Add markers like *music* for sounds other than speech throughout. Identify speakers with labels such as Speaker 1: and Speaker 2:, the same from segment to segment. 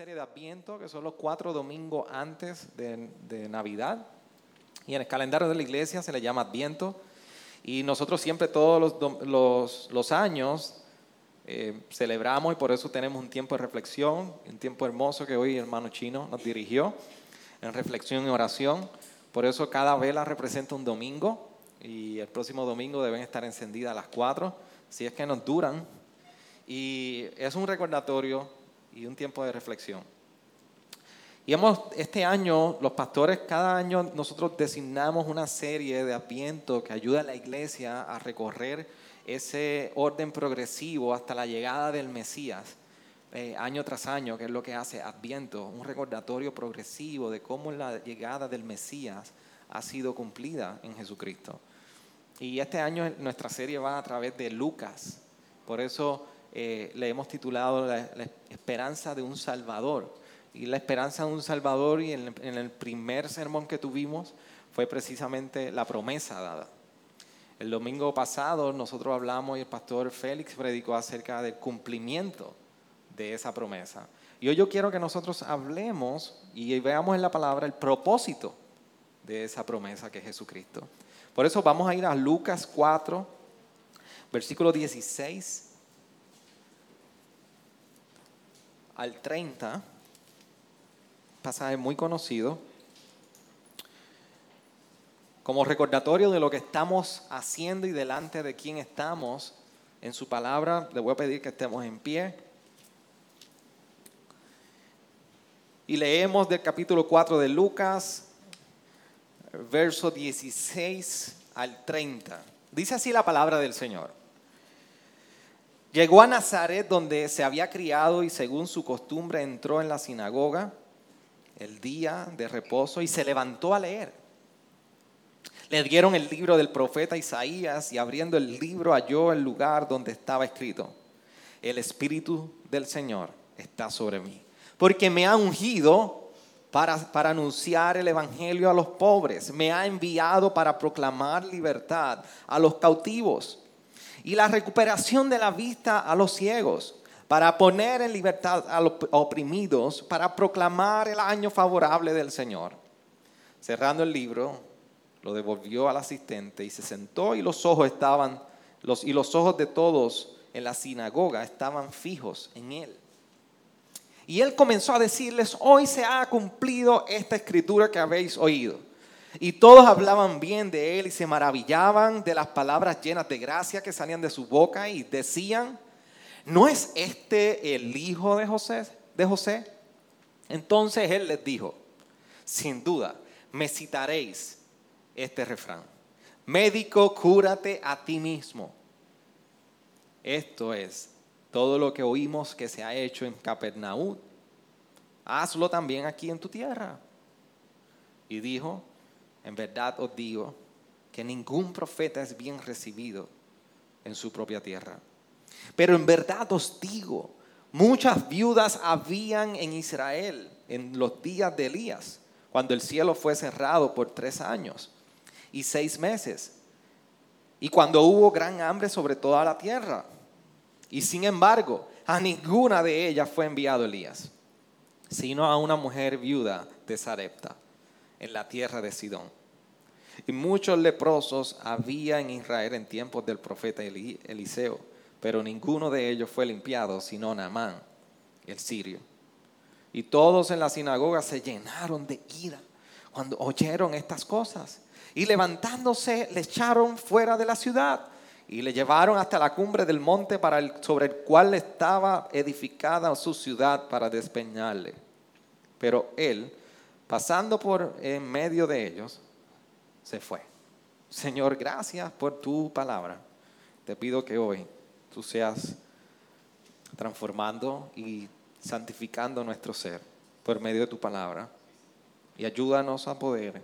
Speaker 1: Serie de Adviento que son los cuatro domingos antes de, de Navidad. Y en el calendario de la iglesia se le llama Adviento. Y nosotros siempre todos los, los, los años eh, celebramos y por eso tenemos un tiempo de reflexión, un tiempo hermoso que hoy el hermano chino nos dirigió en reflexión y oración. Por eso cada vela representa un domingo y el próximo domingo deben estar encendidas las cuatro, si es que nos duran. Y es un recordatorio y un tiempo de reflexión. Y hemos, este año, los pastores, cada año nosotros designamos una serie de adviento que ayuda a la iglesia a recorrer ese orden progresivo hasta la llegada del Mesías, eh, año tras año, que es lo que hace Adviento, un recordatorio progresivo de cómo la llegada del Mesías ha sido cumplida en Jesucristo. Y este año nuestra serie va a través de Lucas, por eso eh, le hemos titulado la, esperanza de un Salvador. Y la esperanza de un Salvador, y en, en el primer sermón que tuvimos, fue precisamente la promesa dada. El domingo pasado nosotros hablamos y el pastor Félix predicó acerca del cumplimiento de esa promesa. Y hoy yo quiero que nosotros hablemos y veamos en la palabra el propósito de esa promesa que es Jesucristo. Por eso vamos a ir a Lucas 4, versículo 16 al 30, pasaje muy conocido, como recordatorio de lo que estamos haciendo y delante de quién estamos en su palabra. Le voy a pedir que estemos en pie. Y leemos del capítulo 4 de Lucas, verso 16 al 30. Dice así la palabra del Señor. Llegó a Nazaret donde se había criado y según su costumbre entró en la sinagoga el día de reposo y se levantó a leer. Le dieron el libro del profeta Isaías y abriendo el libro halló el lugar donde estaba escrito, el Espíritu del Señor está sobre mí, porque me ha ungido para, para anunciar el Evangelio a los pobres, me ha enviado para proclamar libertad a los cautivos y la recuperación de la vista a los ciegos, para poner en libertad a los oprimidos, para proclamar el año favorable del Señor. Cerrando el libro, lo devolvió al asistente y se sentó y los ojos estaban los y los ojos de todos en la sinagoga estaban fijos en él. Y él comenzó a decirles, hoy se ha cumplido esta escritura que habéis oído. Y todos hablaban bien de él y se maravillaban de las palabras llenas de gracia que salían de su boca y decían, ¿no es este el hijo de José? De José? Entonces él les dijo, sin duda, me citaréis este refrán. Médico, cúrate a ti mismo. Esto es todo lo que oímos que se ha hecho en Capernaum. Hazlo también aquí en tu tierra. Y dijo, en verdad os digo que ningún profeta es bien recibido en su propia tierra. Pero en verdad os digo, muchas viudas habían en Israel en los días de Elías, cuando el cielo fue cerrado por tres años y seis meses, y cuando hubo gran hambre sobre toda la tierra. Y sin embargo, a ninguna de ellas fue enviado Elías, sino a una mujer viuda de Sarepta, en la tierra de Sidón. Y muchos leprosos había en Israel en tiempos del profeta Eli- Eliseo, pero ninguno de ellos fue limpiado, sino Naamán, el sirio. Y todos en la sinagoga se llenaron de ira cuando oyeron estas cosas. Y levantándose le echaron fuera de la ciudad y le llevaron hasta la cumbre del monte para sobre el cual estaba edificada su ciudad para despeñarle. Pero él, pasando por en medio de ellos, se fue. Señor, gracias por tu palabra. Te pido que hoy tú seas transformando y santificando nuestro ser por medio de tu palabra. Y ayúdanos a poder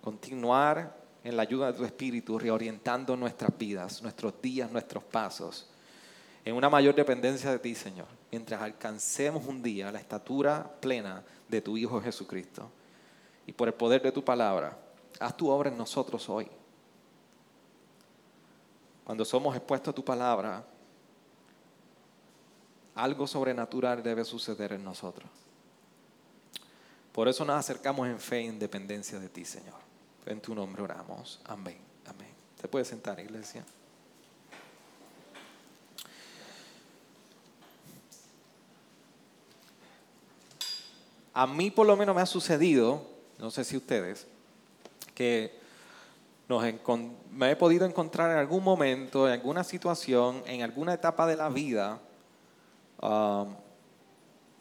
Speaker 1: continuar en la ayuda de tu Espíritu, reorientando nuestras vidas, nuestros días, nuestros pasos, en una mayor dependencia de ti, Señor, mientras alcancemos un día la estatura plena de tu Hijo Jesucristo. Y por el poder de tu palabra, haz tu obra en nosotros hoy. Cuando somos expuestos a tu palabra, algo sobrenatural debe suceder en nosotros. Por eso nos acercamos en fe e independencia de ti, Señor. En tu nombre oramos. Amén. Amén. ¿Se puede sentar, iglesia? A mí por lo menos me ha sucedido, no sé si ustedes, que me he podido encontrar en algún momento, en alguna situación, en alguna etapa de la vida, um,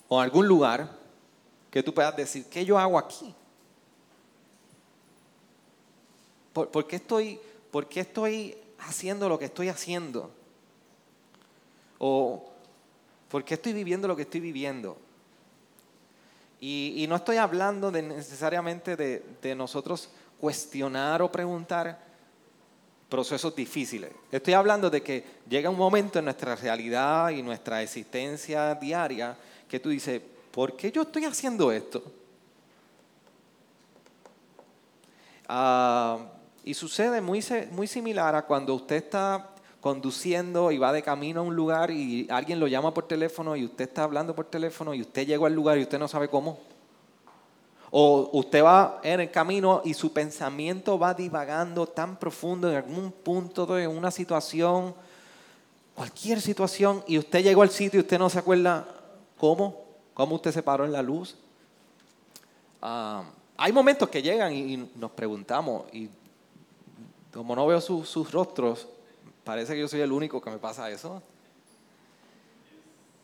Speaker 1: o en algún lugar, que tú puedas decir, ¿qué yo hago aquí? ¿Por, qué estoy, ¿Por qué estoy haciendo lo que estoy haciendo? ¿O por qué estoy viviendo lo que estoy viviendo? Y, no estoy hablando necesariamente de, nosotros cuestionar o preguntar procesos difíciles. Estoy hablando de que llega un momento en nuestra realidad y nuestra existencia diaria que tú dices, ¿por qué yo estoy haciendo esto? Ah, y sucede muy, muy similar a cuando usted está conduciendo y va de camino a un lugar y alguien lo llama por teléfono y usted está hablando por teléfono y usted llegó al lugar y usted no sabe cómo. O usted va en el camino y su pensamiento va divagando tan profundo en algún punto de una situación, cualquier situación, y usted llegó al sitio y usted no se acuerda cómo, cómo usted se paró en la luz. Ah, hay momentos que llegan y, nos preguntamos, y como no veo sus rostros, parece que yo soy el único que me pasa eso.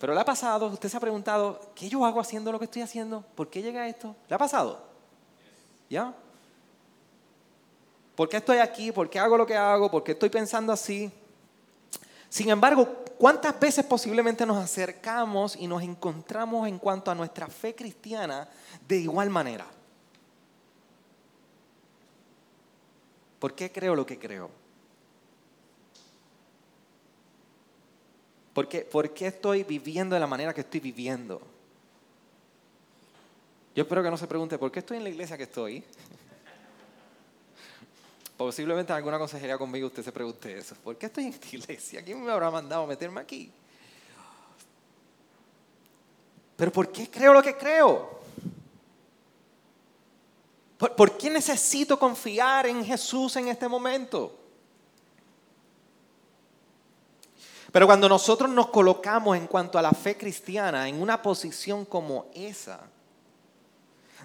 Speaker 1: Pero le ha pasado, usted se ha preguntado, ¿qué yo hago haciendo lo que estoy haciendo? ¿Por qué llega esto? ¿Le ha pasado? ¿Ya? ¿Por qué estoy aquí? ¿Por qué hago lo que hago? ¿Por qué estoy pensando así? Sin embargo, ¿cuántas veces posiblemente nos acercamos y nos encontramos en cuanto a nuestra fe cristiana de igual manera? ¿Por qué creo lo que creo? ¿Por qué, estoy viviendo de la manera que estoy viviendo? Yo espero que no se pregunte, ¿por qué estoy en la iglesia que estoy? *laughs* Posiblemente en alguna consejería conmigo usted se pregunte eso. ¿Por qué estoy en esta iglesia? ¿Quién me habrá mandado a meterme aquí? Pero ¿por qué creo lo que creo? ¿Por, qué necesito confiar en Jesús en este momento? Pero cuando nosotros nos colocamos en cuanto a la fe cristiana en una posición como esa,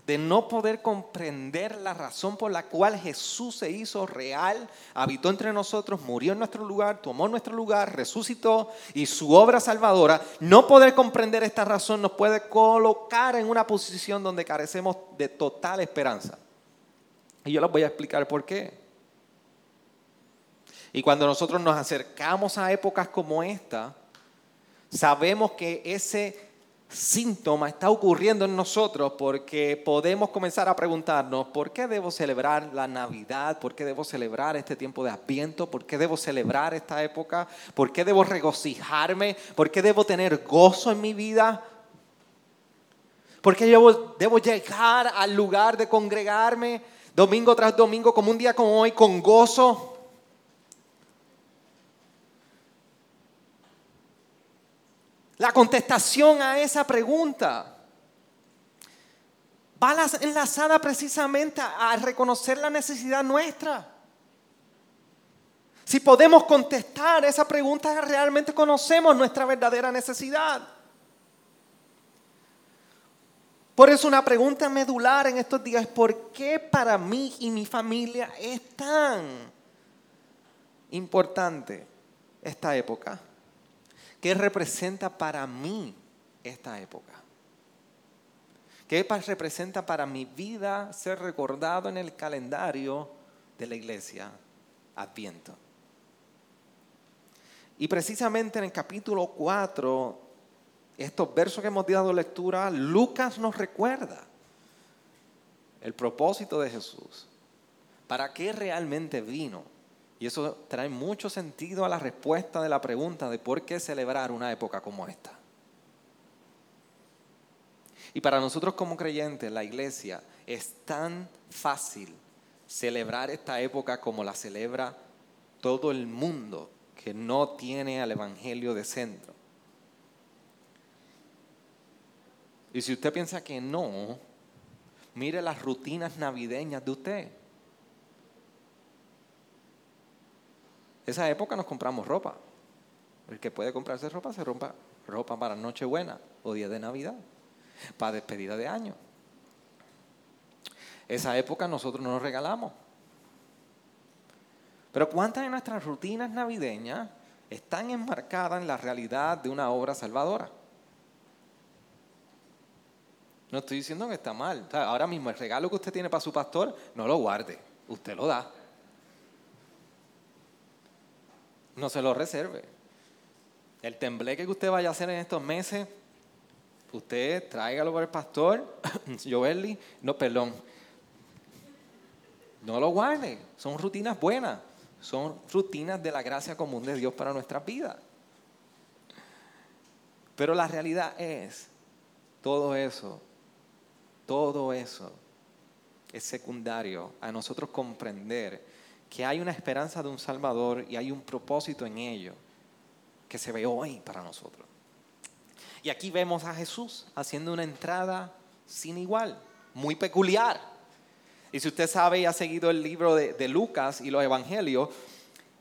Speaker 1: de no poder comprender la razón por la cual Jesús se hizo real, habitó entre nosotros, murió en nuestro lugar, tomó nuestro lugar, resucitó y su obra salvadora, no poder comprender esta razón nos puede colocar en una posición donde carecemos de total esperanza. Y yo les voy a explicar por qué. Y cuando nosotros nos acercamos a épocas como esta, sabemos que ese síntoma está ocurriendo en nosotros porque podemos comenzar a preguntarnos, ¿por qué debo celebrar la Navidad? ¿Por qué debo celebrar este tiempo de Adviento? ¿Por qué debo celebrar esta época? ¿Por qué debo regocijarme? ¿Por qué debo tener gozo en mi vida? ¿Por qué debo, debo llegar al lugar de congregarme domingo tras domingo como un día como hoy con gozo? La contestación a esa pregunta va enlazada precisamente a reconocer la necesidad nuestra. Si podemos contestar esa pregunta, realmente conocemos nuestra verdadera necesidad. Por eso una pregunta medular en estos días es, ¿por qué para mí y mi familia es tan importante esta época? ¿Qué representa para mí esta época? ¿Qué representa para mi vida ser recordado en el calendario de la iglesia Adviento? Y precisamente en el capítulo 4 estos versos que hemos dado lectura, Lucas nos recuerda el propósito de Jesús. ¿Para qué realmente vino? Y eso trae mucho sentido a la respuesta de la pregunta de por qué celebrar una época como esta. Y para nosotros como creyentes, la iglesia, es tan fácil celebrar esta época como la celebra todo el mundo que no tiene al Evangelio de centro. Y si usted piensa que no, mire las rutinas navideñas de usted. Esa época nos compramos ropa. El que puede comprarse ropa se rompa ropa para Nochebuena o día de Navidad, para despedida de año. Esa época nosotros no nos regalamos. Pero ¿cuántas de nuestras rutinas navideñas están enmarcadas en la realidad de una obra salvadora? No estoy diciendo que está mal. ahora mismo el regalo que usted tiene para su pastor, no lo guarde, usted lo da. No se lo reserve. El tembleque que usted vaya a hacer en estos meses, usted tráigalo para el pastor, *coughs* Joelly, no, perdón. No lo guarde, son rutinas buenas, son rutinas de la gracia común de Dios para nuestra vida. Pero la realidad es, todo eso todo eso es secundario a nosotros comprender que hay una esperanza de un Salvador y hay un propósito en ello que se ve hoy para nosotros. Y aquí vemos a Jesús haciendo una entrada sin igual, muy peculiar. Y si usted sabe y ha seguido el libro de, Lucas y los evangelios,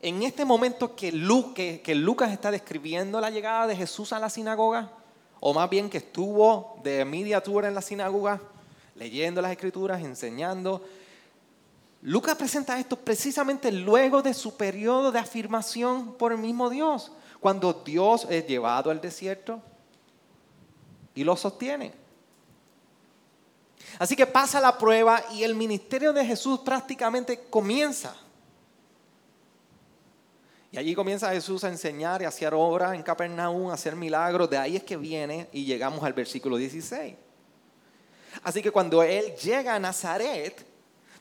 Speaker 1: en este momento que, que Lucas está describiendo la llegada de Jesús a la sinagoga, o más bien que estuvo de media tour en la sinagoga, leyendo las escrituras, enseñando. Lucas presenta esto precisamente luego de su periodo de afirmación por el mismo Dios, cuando Dios es llevado al desierto y lo sostiene. Así que pasa la prueba y el ministerio de Jesús prácticamente comienza. Y allí comienza Jesús a enseñar y a hacer obras en Capernaum, a hacer milagros. De ahí es que viene y llegamos al versículo 16. Así que cuando él llega a Nazaret,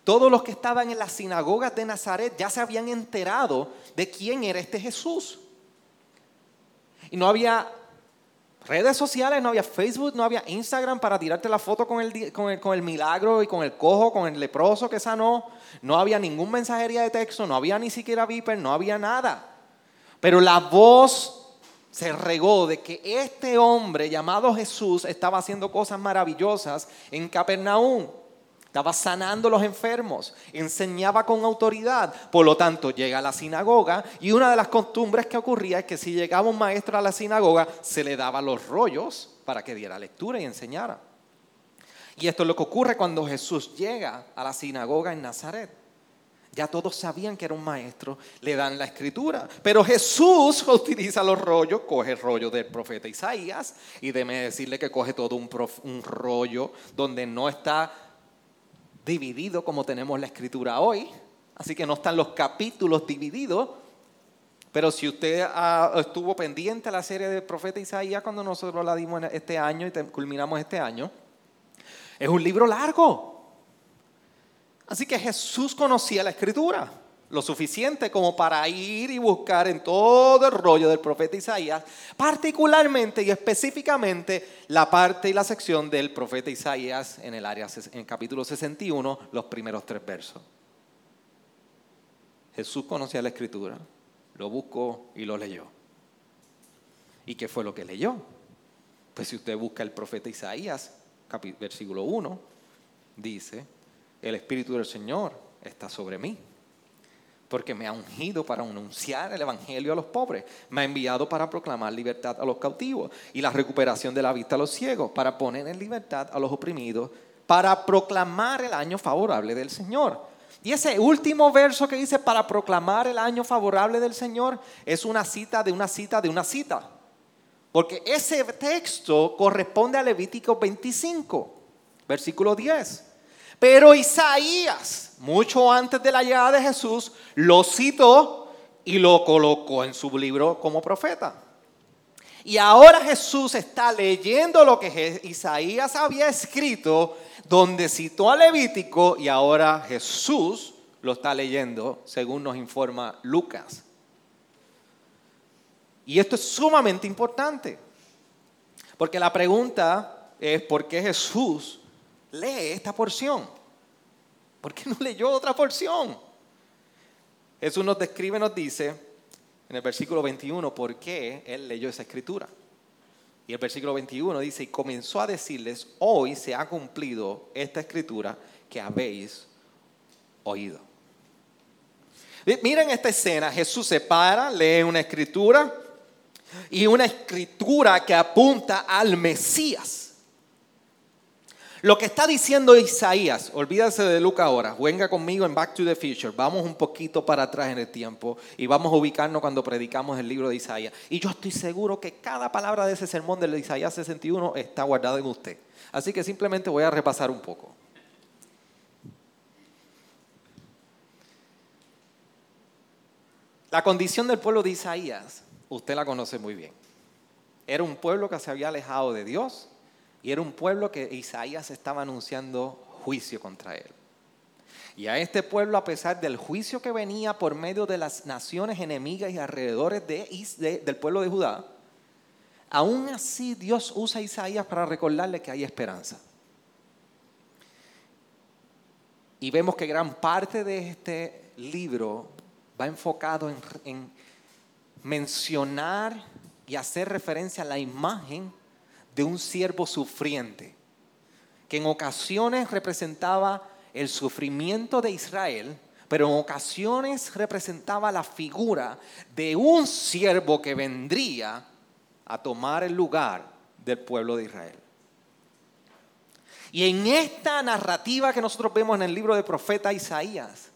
Speaker 1: todos los que estaban en las sinagogas de Nazaret ya se habían enterado de quién era este Jesús. Y no había redes sociales, no había Facebook, no había Instagram para tirarte la foto con el, con el, milagro y con el cojo, con el leproso que sanó. No había ningún mensajería de texto, no había ni siquiera Viper, no había nada. Pero la voz se regó de que este hombre llamado Jesús estaba haciendo cosas maravillosas en Capernaum. Estaba sanando a los enfermos, enseñaba con autoridad. Por lo tanto, llega a la sinagoga y una de las costumbres que ocurría es que si llegaba un maestro a la sinagoga, se le daba los rollos para que diera lectura y enseñara. Y esto es lo que ocurre cuando Jesús llega a la sinagoga en Nazaret. Ya todos sabían que era un maestro, le dan la escritura. Pero Jesús *laughs* utiliza los rollos, coge el rollo del profeta Isaías y déme decirle que coge todo un, un rollo donde no está dividido como tenemos la escritura hoy. Así que no están los capítulos divididos. Pero si usted ah, estuvo pendiente a la serie del profeta Isaías cuando nosotros la dimos este año y culminamos este año, es un libro largo. Así que Jesús conocía la escritura lo suficiente como para ir y buscar en todo el rollo del profeta Isaías, particularmente y específicamente la parte y la sección del profeta Isaías en el área en el capítulo 61, los primeros tres versos. Jesús conocía la escritura, lo buscó y lo leyó. ¿Y qué fue lo que leyó? Pues si usted busca el profeta Isaías, versículo 1, dice, el Espíritu del Señor está sobre mí, porque me ha ungido para anunciar el Evangelio a los pobres, me ha enviado para proclamar libertad a los cautivos y la recuperación de la vista a los ciegos, para poner en libertad a los oprimidos, para proclamar el año favorable del Señor. Y ese último verso que dice para proclamar el año favorable del Señor es una cita de una cita de una cita. Porque ese texto corresponde a Levítico 25, versículo 10. Pero Isaías, mucho antes de la llegada de Jesús, lo citó y lo colocó en su libro como profeta. Y ahora Jesús está leyendo lo que Isaías había escrito, donde citó a Levítico, y ahora Jesús lo está leyendo, según nos informa Lucas. Y esto es sumamente importante, porque la pregunta es, ¿por qué Jesús lee esta porción? ¿Por qué no leyó otra porción? Jesús nos describe, nos dice en el versículo 21 por qué él leyó esa escritura. Y el versículo 21 dice, y comenzó a decirles, hoy se ha cumplido esta escritura que habéis oído. Miren esta escena, Jesús se para, lee una escritura y una escritura que apunta al Mesías. Lo que está diciendo Isaías, olvídase de Lucas ahora, venga conmigo en Back to the Future, vamos un poquito para atrás en el tiempo y vamos a ubicarnos cuando predicamos el libro de Isaías. Y yo estoy seguro que cada palabra de ese sermón de Isaías 61 está guardada en usted. Así que simplemente voy a repasar un poco. La condición del pueblo de Isaías, usted la conoce muy bien. Era un pueblo que se había alejado de Dios, y era un pueblo que Isaías estaba anunciando juicio contra él. Y a este pueblo, a pesar del juicio que venía por medio de las naciones enemigas y alrededores de, del pueblo de Judá, aún así Dios usa a Isaías para recordarle que hay esperanza. Y vemos que gran parte de este libro va enfocado en, en mencionar y hacer referencia a la imagen de un siervo sufriente, que en ocasiones representaba el sufrimiento de Israel, pero en ocasiones representaba la figura de un siervo que vendría a tomar el lugar del pueblo de Israel. Y en esta narrativa que nosotros vemos en el libro del profeta Isaías,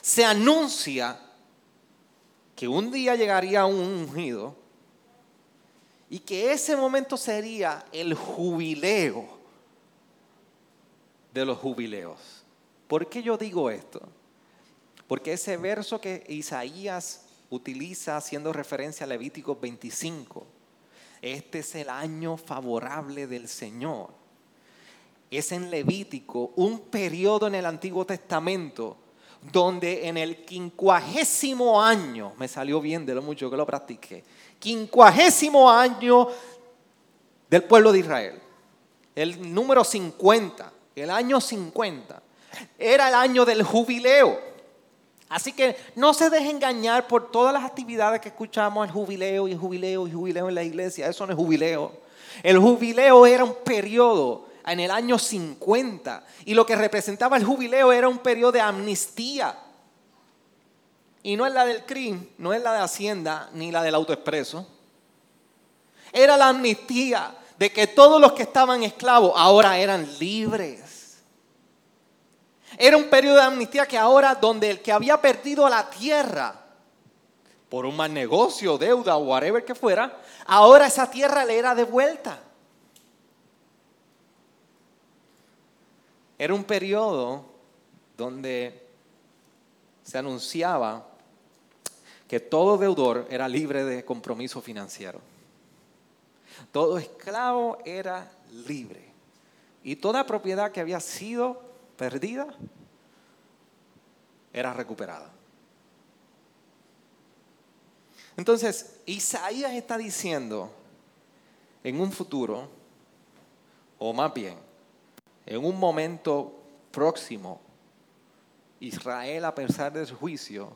Speaker 1: se anuncia que un día llegaría un ungido y que ese momento sería el jubileo de los jubileos. ¿Por qué yo digo esto? Porque ese verso que Isaías utiliza haciendo referencia a Levítico 25, este es el año favorable del Señor. Es en Levítico un periodo en el Antiguo Testamento donde en el quincuagésimo año, me salió bien de lo mucho que lo practiqué, quincuagésimo año del pueblo de Israel. El número 50, el año 50, era el año del jubileo. Así que no se deje engañar por todas las actividades que escuchamos, el jubileo y jubileo y jubileo en la iglesia. Eso no es jubileo. El jubileo era un periodo en el año 50 y lo que representaba el jubileo era un periodo de amnistía y no es la del CRIM, no es la de Hacienda, ni la del autoexpreso. Era la amnistía de que todos los que estaban esclavos ahora eran libres. Era un periodo de amnistía que ahora donde el que había perdido la tierra por un mal negocio, deuda o whatever que fuera, ahora esa tierra le era devuelta. Era un periodo donde se anunciaba que todo deudor era libre de compromiso financiero. Todo esclavo era libre. Y toda propiedad que había sido perdida era recuperada. Entonces, Isaías está diciendo en un futuro, o más bien, en un momento próximo, Israel, a pesar de su juicio,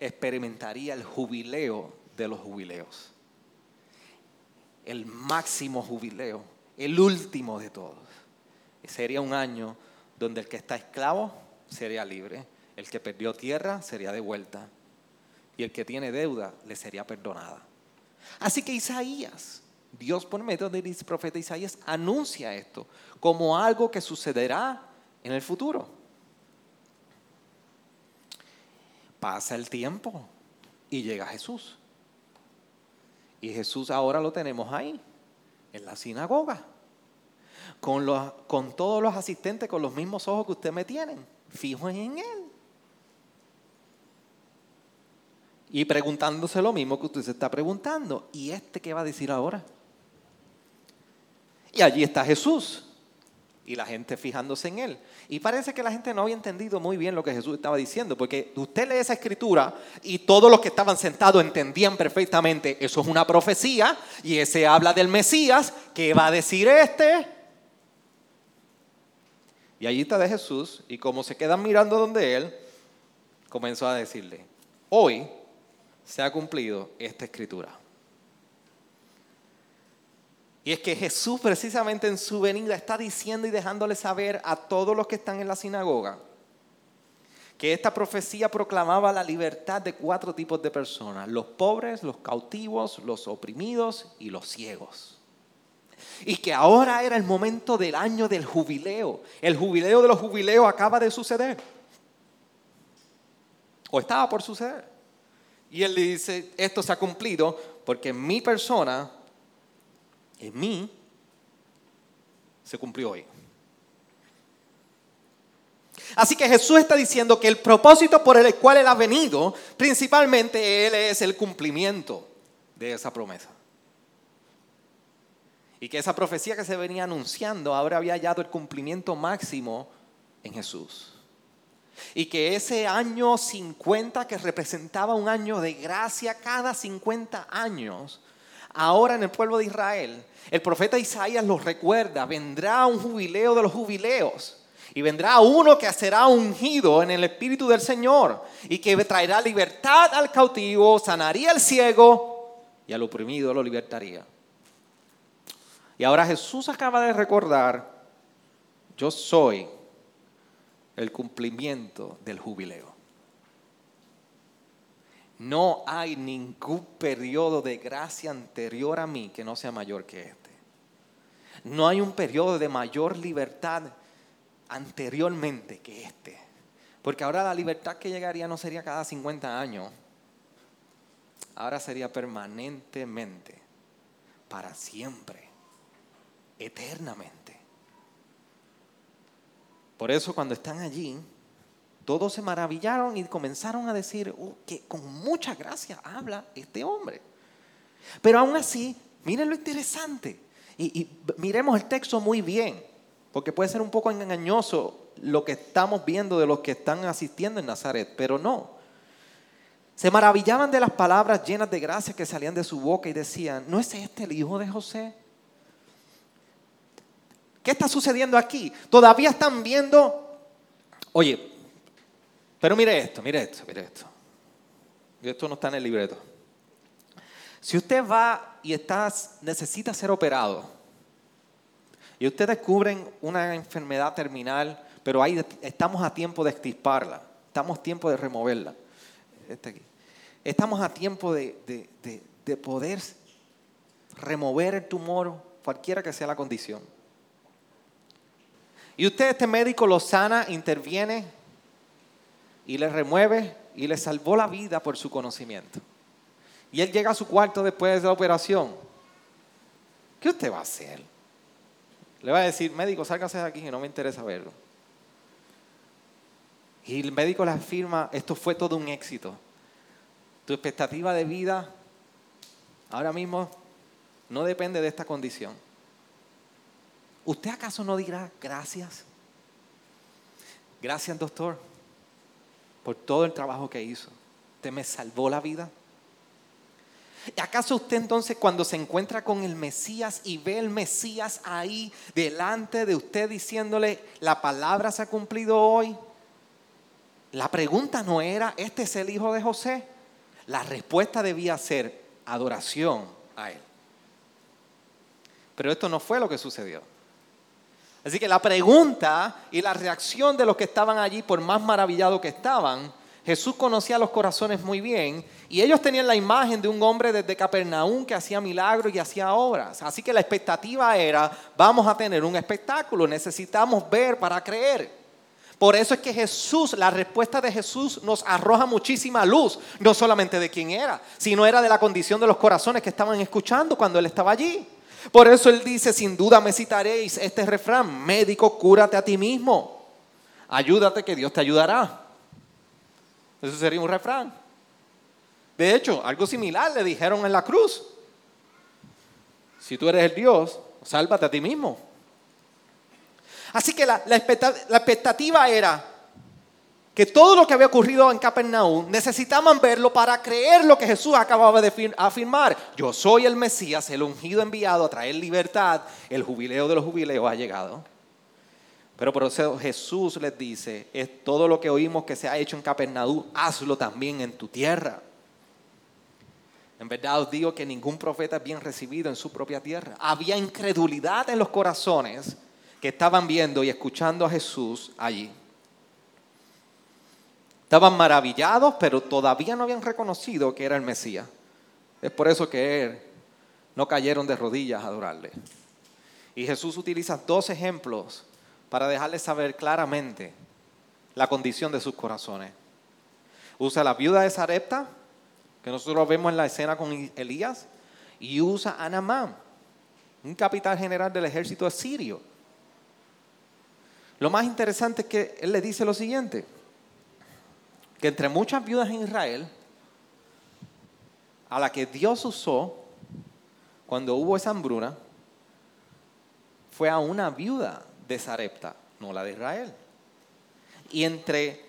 Speaker 1: experimentaría el jubileo de los jubileos. El máximo jubileo, el último de todos. Sería un año donde el que está esclavo sería libre, el que perdió tierra sería devuelta y el que tiene deuda le sería perdonada. Así que Isaías, Dios por medio del profeta Isaías, anuncia esto como algo que sucederá en el futuro. Pasa el tiempo y llega Jesús. Y Jesús ahora lo tenemos ahí, en la sinagoga, con, los, con todos los asistentes con los mismos ojos que usted me tienen, fijos en Él. y preguntándose lo mismo que usted se está preguntando. ¿Y este qué va a decir ahora? Y allí está Jesús y la gente fijándose en él. Y parece que la gente no había entendido muy bien lo que Jesús estaba diciendo, porque usted lee esa escritura y todos los que estaban sentados entendían perfectamente, eso es una profecía y ese habla del Mesías, ¿qué va a decir este? Y allí está de Jesús y como se quedan mirando donde él, comenzó a decirle, hoy se ha cumplido esta escritura. Y es que Jesús precisamente en su venida está diciendo y dejándole saber a todos los que están en la sinagoga que esta profecía proclamaba la libertad de cuatro tipos de personas, los pobres, los cautivos, los oprimidos y los ciegos. Y que ahora era el momento del año del jubileo. El jubileo de los jubileos acaba de suceder. O estaba por suceder. Y él dice, esto se ha cumplido porque mi persona en mí se cumplió hoy. Así que Jesús está diciendo que el propósito por el cual Él ha venido, principalmente Él es el cumplimiento de esa promesa. Y que esa profecía que se venía anunciando ahora había hallado el cumplimiento máximo en Jesús. Y que ese año 50 que representaba un año de gracia cada 50 años, ahora en el pueblo de Israel, el profeta Isaías los recuerda, vendrá un jubileo de los jubileos. Y vendrá uno que será ungido en el Espíritu del Señor y que traerá libertad al cautivo, sanaría al ciego y al oprimido lo libertaría. Y ahora Jesús acaba de recordar, yo soy el cumplimiento del jubileo. No hay ningún periodo de gracia anterior a mí que no sea mayor que este. No hay un periodo de mayor libertad anteriormente que este. Porque ahora la libertad que llegaría no sería cada 50 años. Ahora sería permanentemente, para siempre, eternamente. Por eso cuando están allí, todos se maravillaron y comenzaron a decir oh, que con mucha gracia habla este hombre. Pero aún así, miren lo interesante. Y, miremos el texto muy bien, porque puede ser un poco engañoso lo que estamos viendo de los que están asistiendo en Nazaret, pero no. Se maravillaban de las palabras llenas de gracia que salían de su boca y decían, ¿no es este el hijo de José? ¿Qué está sucediendo aquí? Todavía están viendo, oye, pero mire esto, mire esto, mire esto. Y esto no está en el libreto. Si usted va y está, necesita ser operado, y usted descubre una enfermedad terminal, pero ahí estamos a tiempo de extirparla, estamos a tiempo de removerla. Este estamos a tiempo de, de poder remover el tumor, cualquiera que sea la condición. Y usted, este médico, lo sana, interviene, y le remueve y le salvó la vida por su conocimiento. Y él llega a su cuarto después de la operación. ¿Qué usted va a hacer? Le va a decir, médico, sálgase de aquí que no me interesa verlo. Y el médico le afirma, esto fue todo un éxito. Tu expectativa de vida ahora mismo no depende de esta condición. ¿Usted acaso no dirá gracias? Gracias, doctor por todo el trabajo que hizo. Usted me salvó la vida. ¿Y acaso usted entonces cuando se encuentra con el Mesías y ve el Mesías ahí delante de usted diciéndole, la palabra se ha cumplido hoy? La pregunta no era, ¿este es el hijo de José? La respuesta debía ser adoración a él. Pero esto no fue lo que sucedió. Así que la pregunta y la reacción de los que estaban allí, por más maravillados que estaban, Jesús conocía los corazones muy bien y ellos tenían la imagen de un hombre desde Capernaum que hacía milagros y hacía obras. Así que la expectativa era, vamos a tener un espectáculo, necesitamos ver para creer. Por eso es que Jesús, la respuesta de Jesús nos arroja muchísima luz, no solamente de quién era, sino era de la condición de los corazones que estaban escuchando cuando Él estaba allí. Por eso él dice, sin duda me citaréis este refrán, médico, cúrate a ti mismo. Ayúdate que Dios te ayudará. Eso sería un refrán. De hecho, algo similar le dijeron en la cruz. Si tú eres el Dios, sálvate a ti mismo. Así que la, expectativa era que todo lo que había ocurrido en Capernaum necesitaban verlo para creer lo que Jesús acababa de afirmar. Yo soy el Mesías, el ungido enviado a traer libertad. El jubileo de los jubileos ha llegado. Pero por eso Jesús les dice, es todo lo que oímos que se ha hecho en Capernaum, hazlo también en tu tierra. En verdad os digo que ningún profeta es bien recibido en su propia tierra. Había incredulidad en los corazones que estaban viendo y escuchando a Jesús allí. Estaban maravillados, pero todavía no habían reconocido que era el Mesías. Es por eso que no cayeron de rodillas a adorarle. Y Jesús utiliza dos ejemplos para dejarles saber claramente la condición de sus corazones. Usa la viuda de Sarepta que nosotros vemos en la escena con Elías, y usa a Namán, un capitán general del ejército asirio. Lo más interesante es que él le dice lo siguiente, que entre muchas viudas en Israel, a la que Dios usó cuando hubo esa hambruna, fue a una viuda de Sarepta, no la de Israel. Y entre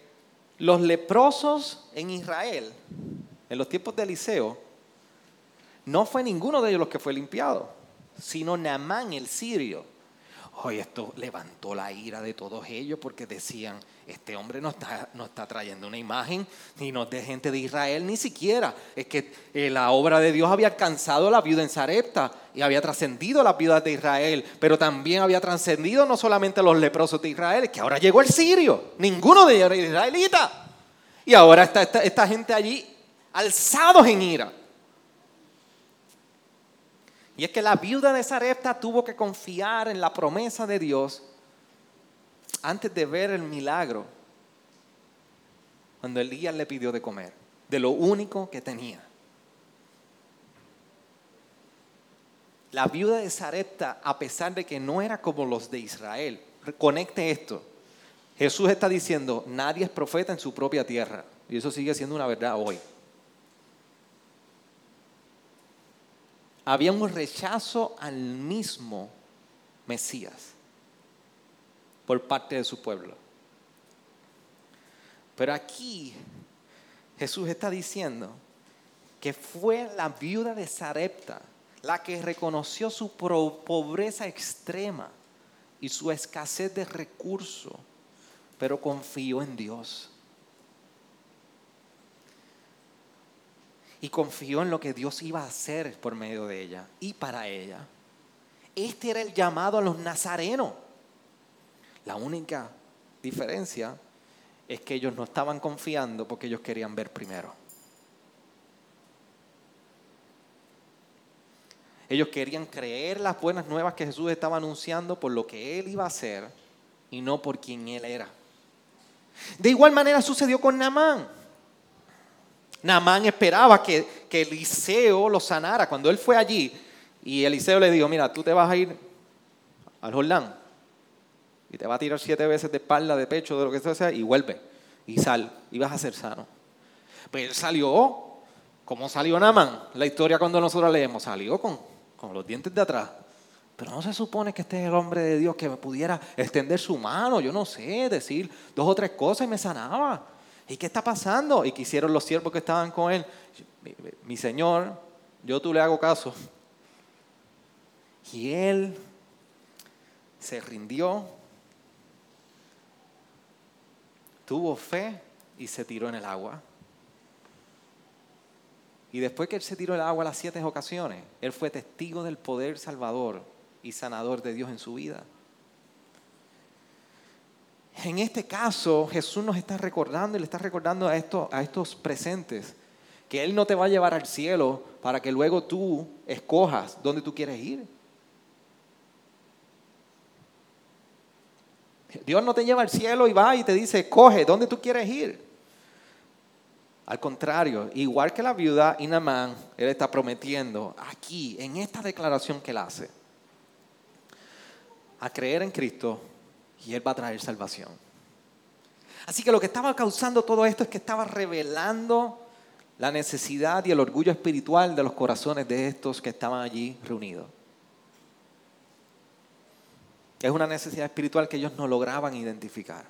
Speaker 1: los leprosos en Israel, en los tiempos de Eliseo, no fue ninguno de ellos los que fue limpiado, sino Naamán el sirio. Hoy esto levantó la ira de todos ellos porque decían, este hombre no está, no está trayendo una imagen ni no es de gente de Israel ni siquiera. Es que eh, la obra de Dios había alcanzado la viuda en Sarepta y había trascendido a las viudas de Israel, pero también había trascendido no solamente los leprosos de Israel, es que ahora llegó el sirio, ninguno de ellos era israelita. Y ahora está esta gente allí alzados en ira. Y es que la viuda de Sarepta tuvo que confiar en la promesa de Dios antes de ver el milagro, cuando Elías le pidió de comer, de lo único que tenía. La viuda de Sarepta, a pesar de que no era como los de Israel, conecte esto. Jesús está diciendo, nadie es profeta en su propia tierra. Y eso sigue siendo una verdad hoy. Había un rechazo al mismo Mesías por parte de su pueblo. Pero aquí Jesús está diciendo que fue la viuda de Sarepta la que reconoció su pobreza extrema y su escasez de recursos, pero confió en Dios. Y confió en lo que Dios iba a hacer por medio de ella y para ella. Este era el llamado a los nazarenos. La única diferencia es que ellos no estaban confiando porque ellos querían ver primero. Ellos querían creer las buenas nuevas que Jesús estaba anunciando por lo que Él iba a hacer y no por quien Él era. De igual manera sucedió con Naamán. Naamán esperaba que, que Eliseo lo sanara. Cuando él fue allí y Eliseo le dijo, mira, tú te vas a ir al Jordán y te va a tirar siete veces de espalda, de pecho, de lo que sea, y vuelve y sal y vas a ser sano. Pues él salió, ¿cómo salió Naamán? La historia cuando nosotros leemos, salió con, con los dientes de atrás. Pero no se supone que este es el hombre de Dios que me pudiera extender su mano, yo no sé, decir dos o tres cosas y me sanaba. ¿Y qué está pasando? Y quisieron los siervos que estaban con él. Mi, Señor, yo tú le hago caso. Y él se rindió, tuvo fe y se tiró en el agua. Y después que él se tiró el agua las siete ocasiones, él fue testigo del poder salvador y sanador de Dios en su vida. En este caso, Jesús nos está recordando y le está recordando a, a estos presentes que Él no te va a llevar al cielo para que luego tú escojas dónde tú quieres ir. Dios no te lleva al cielo y va y te dice, escoge dónde tú quieres ir. Al contrario, igual que la viuda y Él está prometiendo aquí, en esta declaración que Él hace, a creer en Cristo y Él va a traer salvación. Así que lo que estaba causando todo esto es que estaba revelando la necesidad y el orgullo espiritual de los corazones de estos que estaban allí reunidos. Es una necesidad espiritual que ellos no lograban identificar.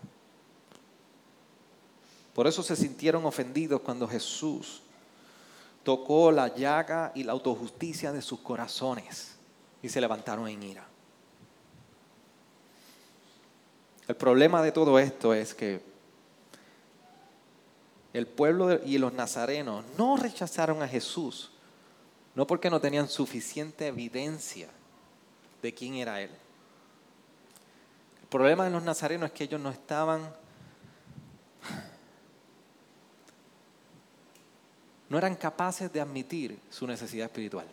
Speaker 1: Por eso se sintieron ofendidos cuando Jesús tocó la llaga y la autojusticia de sus corazones y se levantaron en ira. El problema de todo esto es que el pueblo y los nazarenos no rechazaron a Jesús, no porque no tenían suficiente evidencia de quién era Él. El problema de los nazarenos es que ellos no estaban, no eran capaces de admitir su necesidad espiritual.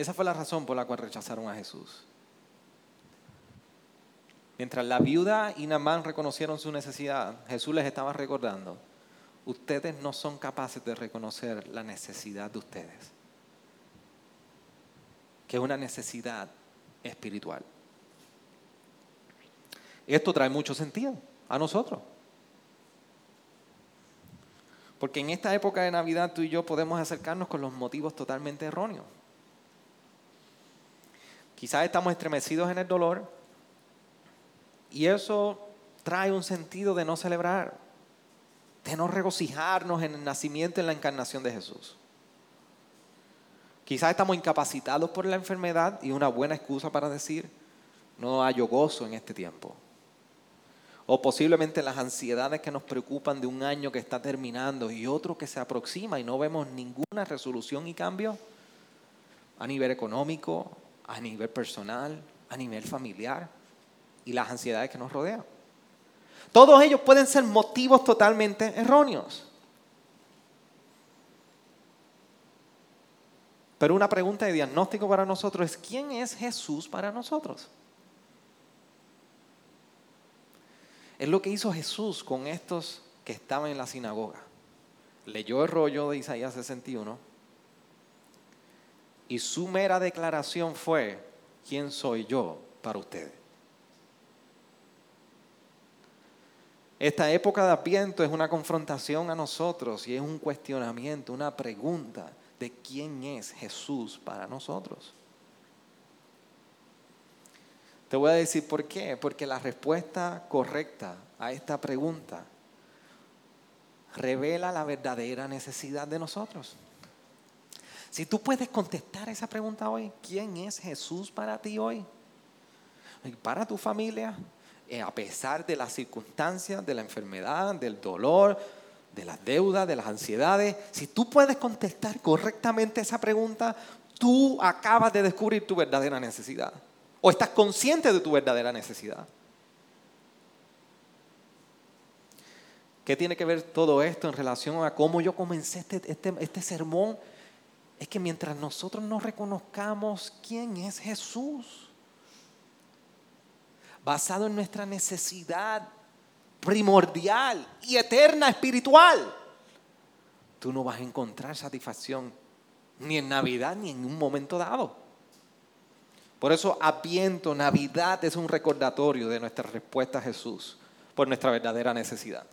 Speaker 1: Esa fue la razón por la cual rechazaron a Jesús. Mientras la viuda y Namán reconocieron su necesidad, Jesús les estaba recordando, ustedes no son capaces de reconocer la necesidad de ustedes, que es una necesidad espiritual. Esto trae mucho sentido a nosotros. Porque en esta época de Navidad tú y yo podemos acercarnos con los motivos totalmente erróneos. Quizás estamos estremecidos en el dolor y eso trae un sentido de no celebrar, de no regocijarnos en el nacimiento en la encarnación de Jesús. Quizás estamos incapacitados por la enfermedad y una buena excusa para decir, no hay gozo en este tiempo. O posiblemente las ansiedades que nos preocupan de un año que está terminando y otro que se aproxima y no vemos ninguna resolución y cambio a nivel económico, a nivel personal, a nivel familiar y las ansiedades que nos rodean. Todos ellos pueden ser motivos totalmente erróneos. Pero una pregunta de diagnóstico para nosotros es, ¿quién es Jesús para nosotros? Es lo que hizo Jesús con estos que estaban en la sinagoga. Leyó el rollo de Isaías 61 y su mera declaración fue, ¿quién soy yo para ustedes? Esta época de apiento es una confrontación a nosotros y es un cuestionamiento, una pregunta de quién es Jesús para nosotros. Te voy a decir por qué. Porque la respuesta correcta a esta pregunta revela la verdadera necesidad de nosotros. Si tú puedes contestar esa pregunta hoy, ¿quién es Jesús para ti hoy? Para tu familia, eh, a pesar de las circunstancias, de la enfermedad, del dolor, de las deudas, de las ansiedades, si tú puedes contestar correctamente esa pregunta, tú acabas de descubrir tu verdadera necesidad. O estás consciente de tu verdadera necesidad. ¿Qué tiene que ver todo esto en relación a cómo yo comencé este, este, este sermón? Es que mientras nosotros no reconozcamos quién es Jesús, basado en nuestra necesidad primordial y eterna espiritual, tú no vas a encontrar satisfacción ni en Navidad ni en un momento dado. Por eso Apiento, Navidad es un recordatorio de nuestra respuesta a Jesús por nuestra verdadera necesidad.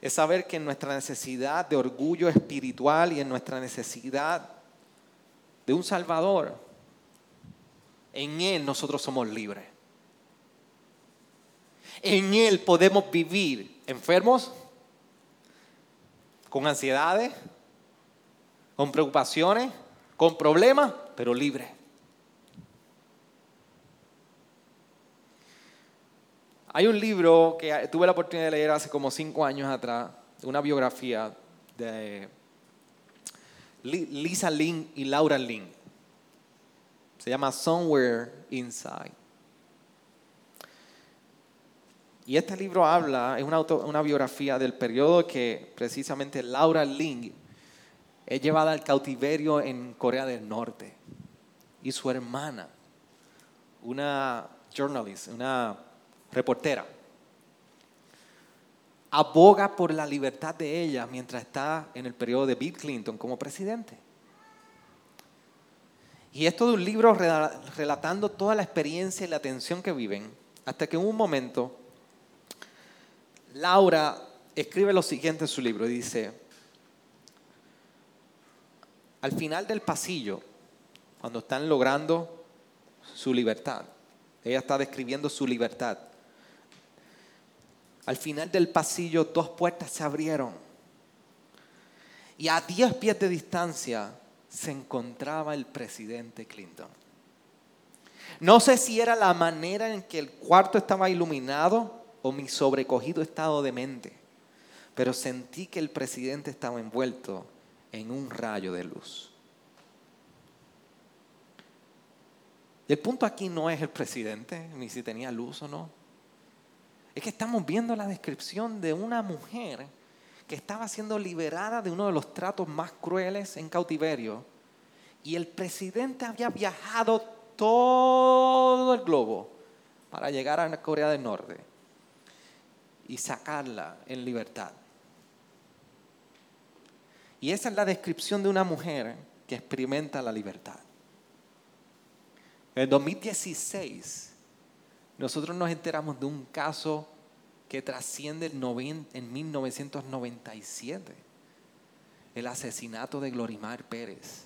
Speaker 1: Es saber que en nuestra necesidad de orgullo espiritual y en nuestra necesidad de un Salvador, en Él nosotros somos libres. En Él podemos vivir enfermos, con ansiedades, con preocupaciones, con problemas, pero libres. Hay un libro que tuve la oportunidad de leer hace como cinco años atrás, una biografía de Lisa Lynn y Laura Lynn. Se llama Somewhere Inside. Y este libro habla, es una, una biografía del periodo que precisamente Laura Lynn es llevada al cautiverio en Corea del Norte. Y su hermana, una journalist, una reportera, aboga por la libertad de ella mientras está en el periodo de Bill Clinton como presidente. Y esto de un libro relatando toda la experiencia y la tensión que viven Hasta que en un momento Laura escribe lo siguiente en su libro. Dice, al final del pasillo, cuando están logrando su libertad, ella está describiendo su libertad. Al final del pasillo dos puertas se abrieron y a 10 pies de distancia se encontraba el presidente Clinton. No sé si era la manera en que el cuarto estaba iluminado o mi sobrecogido estado de mente, pero sentí que el presidente estaba envuelto en un rayo de luz. Y el punto aquí no es el presidente, ni si tenía luz o no. Es que estamos viendo la descripción de una mujer que estaba siendo liberada de uno de los tratos más crueles en cautiverio. Y el presidente había viajado todo el globo para llegar a Corea del Norte y sacarla en libertad. Y esa es la descripción de una mujer que experimenta la libertad. En 2016, nosotros nos enteramos de un caso que trasciende el en 1997, el asesinato de Glorimar Pérez.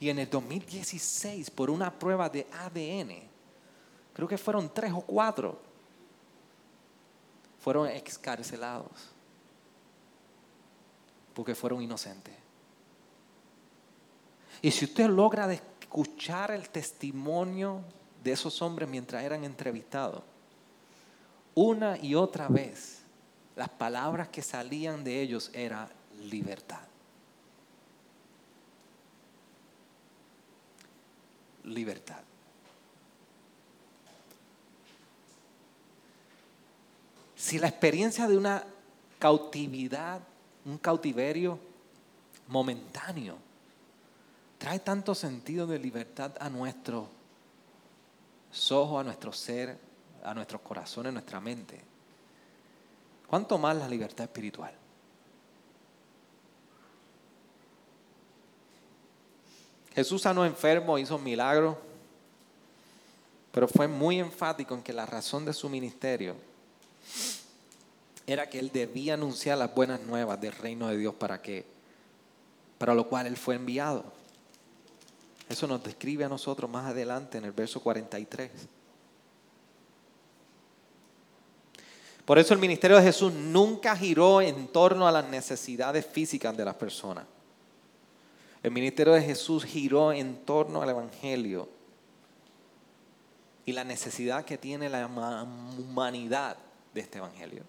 Speaker 1: Y en el 2016, por una prueba de ADN, creo que fueron tres o cuatro, fueron excarcelados porque fueron inocentes. Y si usted logra escuchar el testimonio de esos hombres mientras eran entrevistados. Una y otra vez, las palabras que salían de ellos era libertad. Libertad. Si la experiencia de una cautividad, un cautiverio momentáneo, trae tanto sentido de libertad a nuestros ojos, a nuestro ser, a nuestros corazones, a nuestra mente. ¿Cuánto más la libertad espiritual? Jesús sanó enfermo, hizo milagros, pero fue muy enfático en que la razón de su ministerio era que él debía anunciar las buenas nuevas del reino de Dios para que para lo cual él fue enviado. Eso nos describe a nosotros más adelante en el verso 43. Por eso el ministerio de Jesús nunca giró en torno a las necesidades físicas de las personas. El ministerio de Jesús giró en torno al Evangelio y la necesidad que tiene la humanidad de este Evangelio.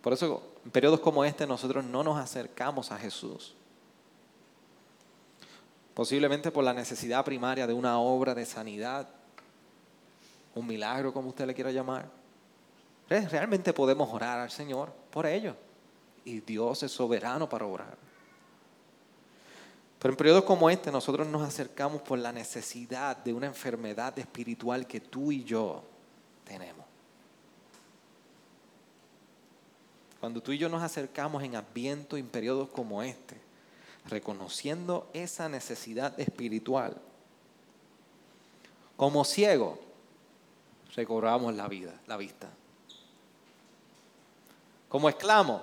Speaker 1: Por eso en periodos como este nosotros no nos acercamos a Jesús Posiblemente por la necesidad primaria de una obra de sanidad, un milagro como usted le quiera llamar. Realmente podemos orar al Señor por ello. Y Dios es soberano para orar. Pero en periodos como este nosotros nos acercamos por la necesidad de una enfermedad espiritual que tú y yo tenemos. Cuando tú y yo nos acercamos en adviento en periodos como este, reconociendo esa necesidad espiritual. Como ciego, recobramos la vida, la vista. Como esclavo,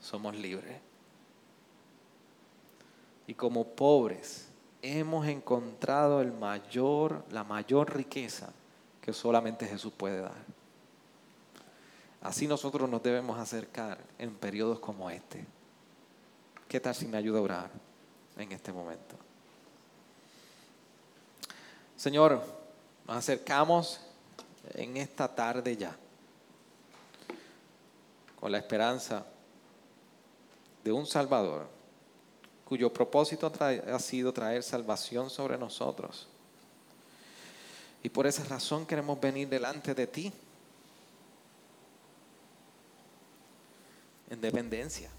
Speaker 1: somos libres. Y como pobres, hemos encontrado el mayor, la mayor riqueza que solamente Jesús puede dar. Así nosotros nos debemos acercar en periodos como este. ¿Qué tal si me ayuda a orar en este momento? Señor, nos acercamos en esta tarde ya, con la esperanza de un Salvador, cuyo propósito ha sido traer salvación sobre nosotros. Y por esa razón queremos venir delante de ti en dependencia.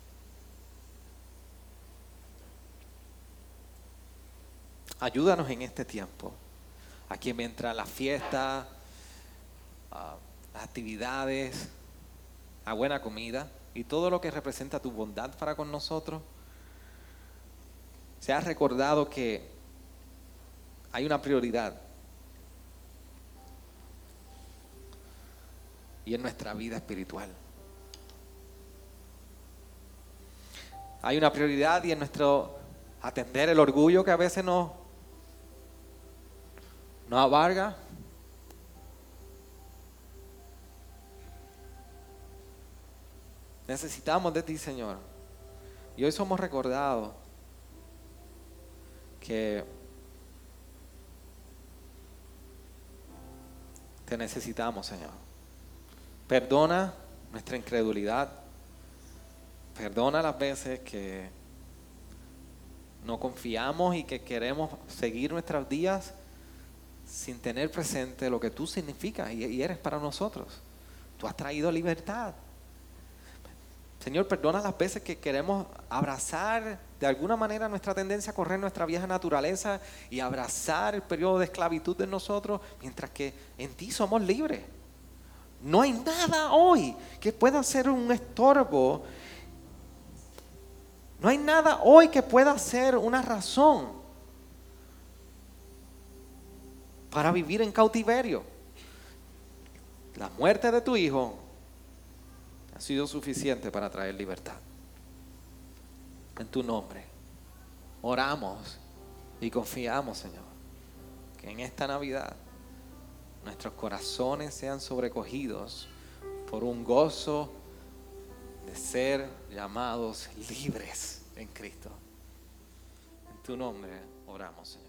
Speaker 1: ayúdanos en este tiempo, aquí mientras las fiestas, ah, las actividades, la buena comida y todo lo que representa tu bondad para con nosotros, se ha recordado que hay una prioridad y en nuestra vida espiritual. Hay una prioridad y en nuestro atender el orgullo que a veces nos nos abarga. Necesitamos de ti, Señor. Y hoy somos recordados que te necesitamos, Señor. Perdona nuestra incredulidad. Perdona las veces que no confiamos y que queremos seguir nuestros días sin tener presente lo que tú significas y eres para nosotros. Tú has traído libertad. Señor, perdona las veces que queremos abrazar de alguna manera nuestra tendencia a correr nuestra vieja naturaleza y abrazar el periodo de esclavitud de nosotros, mientras que en ti somos libres. No hay nada hoy que pueda ser un estorbo. No hay nada hoy que pueda ser una razón para vivir en cautiverio. La muerte de tu hijo ha sido suficiente para traer libertad. En tu nombre, oramos y confiamos, Señor, que en esta Navidad nuestros corazones sean sobrecogidos por un gozo de ser llamados libres en Cristo. En tu nombre oramos, Señor.